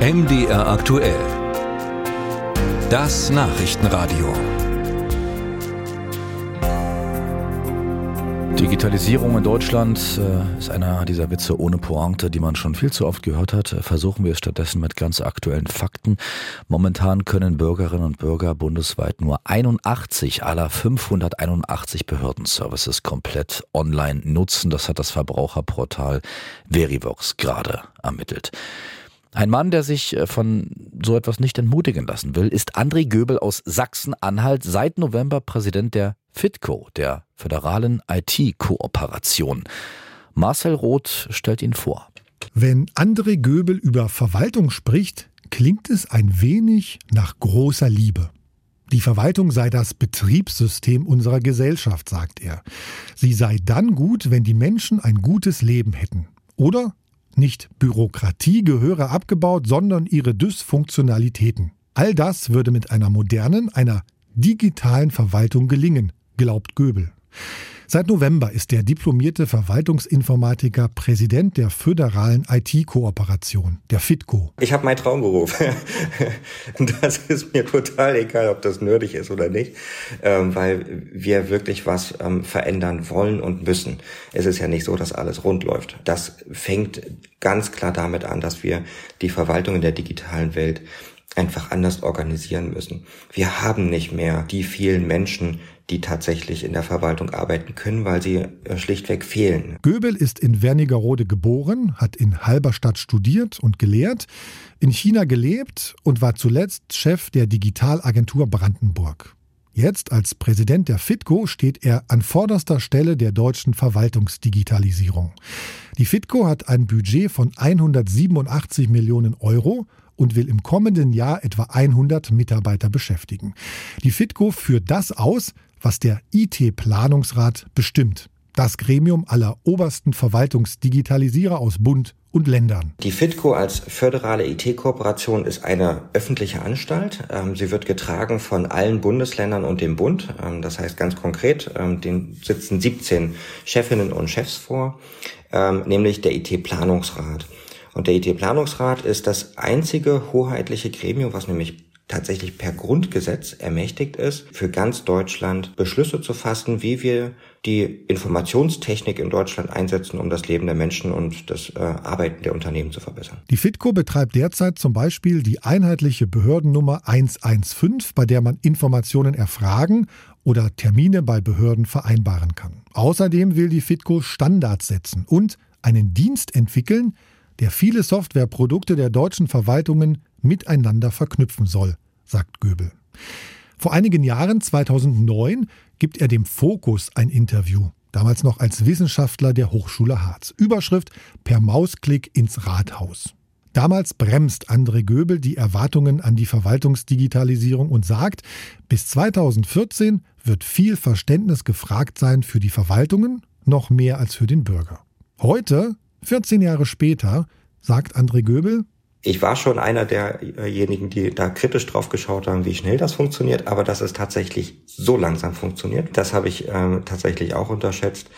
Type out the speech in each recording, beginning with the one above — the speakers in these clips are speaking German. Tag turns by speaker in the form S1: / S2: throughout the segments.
S1: MDR aktuell. Das Nachrichtenradio.
S2: Digitalisierung in Deutschland äh, ist einer dieser Witze ohne Pointe, die man schon viel zu oft gehört hat. Versuchen wir es stattdessen mit ganz aktuellen Fakten. Momentan können Bürgerinnen und Bürger bundesweit nur 81 aller 581 Behördenservices komplett online nutzen. Das hat das Verbraucherportal Verivox gerade ermittelt. Ein Mann, der sich äh, von so etwas nicht entmutigen lassen will, ist André Göbel aus Sachsen-Anhalt, seit November Präsident der FITCO, der föderalen IT-Kooperation. Marcel Roth stellt ihn vor.
S3: Wenn André Göbel über Verwaltung spricht, klingt es ein wenig nach großer Liebe. Die Verwaltung sei das Betriebssystem unserer Gesellschaft, sagt er. Sie sei dann gut, wenn die Menschen ein gutes Leben hätten. Oder nicht Bürokratie gehöre abgebaut, sondern ihre Dysfunktionalitäten. All das würde mit einer modernen, einer digitalen Verwaltung gelingen, glaubt Göbel. Seit November ist der diplomierte Verwaltungsinformatiker Präsident der föderalen IT-Kooperation, der FITCO.
S4: Ich habe meinen Traumberuf. das ist mir total egal, ob das nerdig ist oder nicht, ähm, weil wir wirklich was ähm, verändern wollen und müssen. Es ist ja nicht so, dass alles rund läuft. Das fängt ganz klar damit an, dass wir die Verwaltung in der digitalen Welt einfach anders organisieren müssen. Wir haben nicht mehr die vielen Menschen, die tatsächlich in der Verwaltung arbeiten können, weil sie äh, schlichtweg fehlen.
S3: Göbel ist in Wernigerode geboren, hat in Halberstadt studiert und gelehrt, in China gelebt und war zuletzt Chef der Digitalagentur Brandenburg. Jetzt als Präsident der FITCO steht er an vorderster Stelle der deutschen Verwaltungsdigitalisierung. Die FITCO hat ein Budget von 187 Millionen Euro und will im kommenden Jahr etwa 100 Mitarbeiter beschäftigen. Die FITCO führt das aus, was der IT-Planungsrat bestimmt. Das Gremium aller obersten Verwaltungsdigitalisierer aus Bund und Ländern.
S4: Die FITCO als föderale IT-Kooperation ist eine öffentliche Anstalt. Ähm, sie wird getragen von allen Bundesländern und dem Bund. Ähm, das heißt ganz konkret, ähm, den sitzen 17 Chefinnen und Chefs vor, nämlich der IT-Planungsrat. Und der IT-Planungsrat ist das einzige hoheitliche Gremium, was nämlich tatsächlich per Grundgesetz ermächtigt ist, für ganz Deutschland Beschlüsse zu fassen, wie wir die Informationstechnik in Deutschland einsetzen, um das Leben der Menschen und das äh, Arbeiten der Unternehmen zu verbessern.
S3: Die FITCO betreibt derzeit zum Beispiel die einheitliche Behördennummer 115, bei der man Informationen erfragen oder Termine bei Behörden vereinbaren kann. Außerdem will die FITCO Standards setzen und einen Dienst entwickeln, der viele Softwareprodukte der deutschen Verwaltungen miteinander verknüpfen soll, sagt Göbel. Vor einigen Jahren, 2009, gibt er dem Fokus ein Interview, damals noch als Wissenschaftler der Hochschule Harz. Überschrift Per Mausklick ins Rathaus. Damals bremst André Göbel die Erwartungen an die Verwaltungsdigitalisierung und sagt, bis 2014 wird viel Verständnis gefragt sein für die Verwaltungen, noch mehr als für den Bürger. Heute, 14 Jahre später, sagt André Göbel,
S4: ich war schon einer derjenigen, die da kritisch drauf geschaut haben, wie schnell das funktioniert, aber dass es tatsächlich so langsam funktioniert, das habe ich ähm, tatsächlich auch unterschätzt.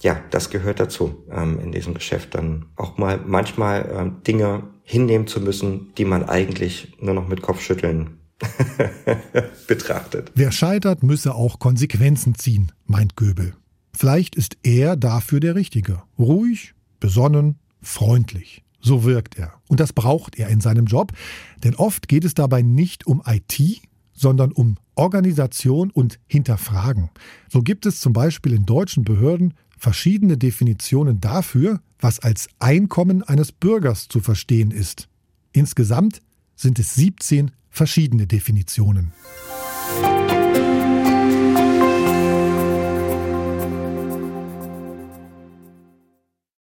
S4: Ja, das gehört dazu, ähm, in diesem Geschäft dann auch mal manchmal ähm, Dinge hinnehmen zu müssen, die man eigentlich nur noch mit Kopfschütteln betrachtet.
S3: Wer scheitert, müsse auch Konsequenzen ziehen, meint Göbel. Vielleicht ist er dafür der Richtige. Ruhig, besonnen, freundlich. So wirkt er. Und das braucht er in seinem Job, denn oft geht es dabei nicht um IT, sondern um Organisation und Hinterfragen. So gibt es zum Beispiel in deutschen Behörden verschiedene Definitionen dafür, was als Einkommen eines Bürgers zu verstehen ist. Insgesamt sind es 17 verschiedene Definitionen.